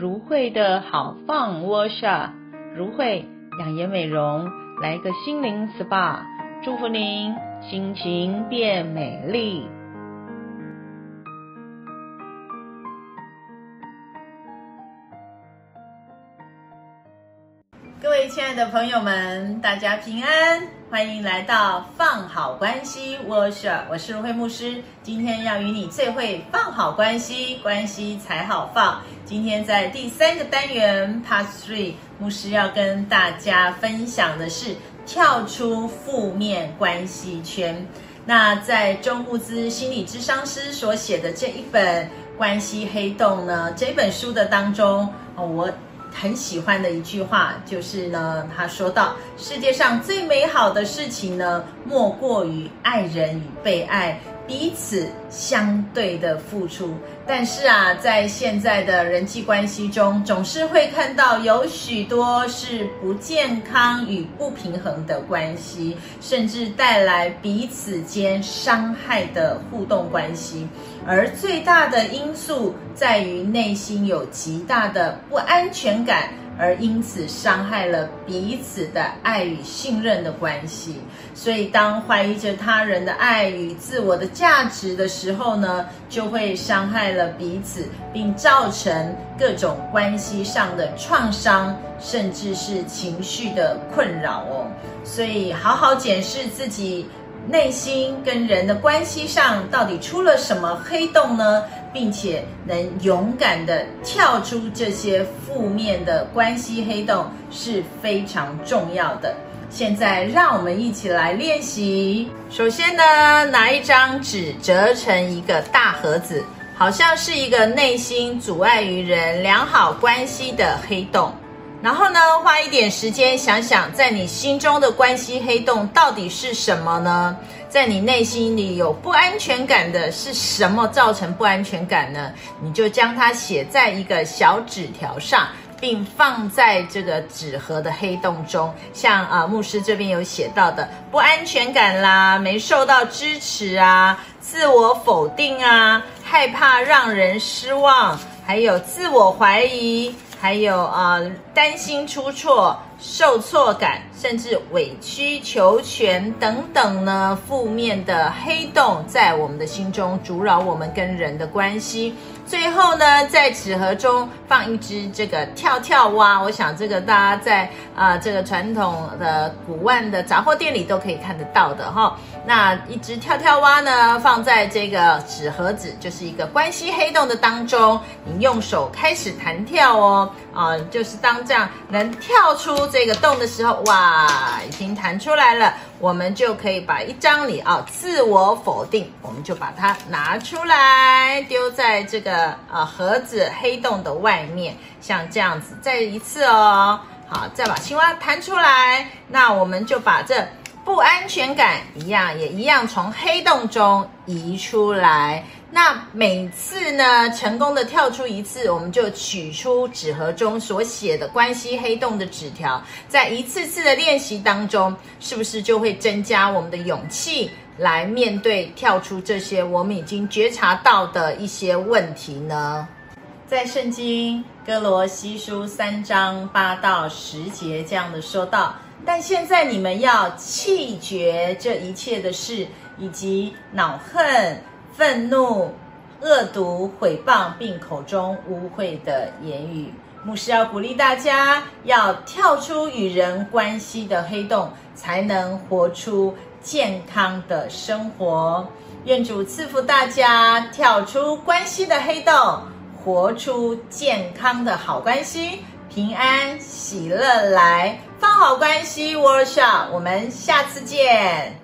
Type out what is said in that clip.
如慧的好放窝下如慧养颜美容，来个心灵 SPA，祝福您心情变美丽。各位亲爱的朋友们，大家平安。欢迎来到放好关系，我是我是慧牧师。今天要与你最会放好关系，关系才好放。今天在第三个单元 Part Three，牧师要跟大家分享的是跳出负面关系圈。那在中物资心理咨商师所写的这一本《关系黑洞》呢，这本书的当中，我。很喜欢的一句话就是呢，他说到世界上最美好的事情呢，莫过于爱人与被爱，彼此相对的付出。但是啊，在现在的人际关系中，总是会看到有许多是不健康与不平衡的关系，甚至带来彼此间伤害的互动关系。而最大的因素在于内心有极大的不安全感，而因此伤害了彼此的爱与信任的关系。所以，当怀疑着他人的爱与自我的价值的时候呢，就会伤害了彼此，并造成各种关系上的创伤，甚至是情绪的困扰哦。所以，好好检视自己。内心跟人的关系上到底出了什么黑洞呢？并且能勇敢地跳出这些负面的关系黑洞是非常重要的。现在让我们一起来练习。首先呢，拿一张纸折成一个大盒子，好像是一个内心阻碍于人良好关系的黑洞。然后呢，花一点时间想想，在你心中的关系黑洞到底是什么呢？在你内心里有不安全感的是什么造成不安全感呢？你就将它写在一个小纸条上，并放在这个纸盒的黑洞中。像啊，牧师这边有写到的不安全感啦，没受到支持啊，自我否定啊，害怕让人失望，还有自我怀疑。还有啊、呃，担心出错、受挫感，甚至委曲求全等等呢，负面的黑洞在我们的心中阻扰我们跟人的关系。最后呢，在纸盒中放一只这个跳跳蛙，我想这个大家在啊、这个传统的古玩的杂货店里都可以看得到的哈。那一只跳跳蛙呢，放在这个纸盒子，就是一个关系黑洞的当中，你用手开始弹跳哦，啊、就是当这样能跳出这个洞的时候，哇，已经弹出来了。我们就可以把一张里啊、自我否定，我们就把它拿出来，丢在这个啊、呃、盒子黑洞的外面，像这样子，再一次哦，好，再把青蛙弹出来，那我们就把这。不安全感一样，也一样从黑洞中移出来。那每次呢，成功的跳出一次，我们就取出纸盒中所写的关系黑洞的纸条，在一次次的练习当中，是不是就会增加我们的勇气来面对跳出这些我们已经觉察到的一些问题呢？在圣经歌罗西书三章八到十节这样的说道。但现在你们要弃绝这一切的事，以及恼恨、愤怒、恶毒、毁谤，并口中污秽的言语。牧师要鼓励大家，要跳出与人关系的黑洞，才能活出健康的生活。愿主赐福大家，跳出关系的黑洞，活出健康的好关系。平安喜乐来，放好关系，Workshop，我们下次见。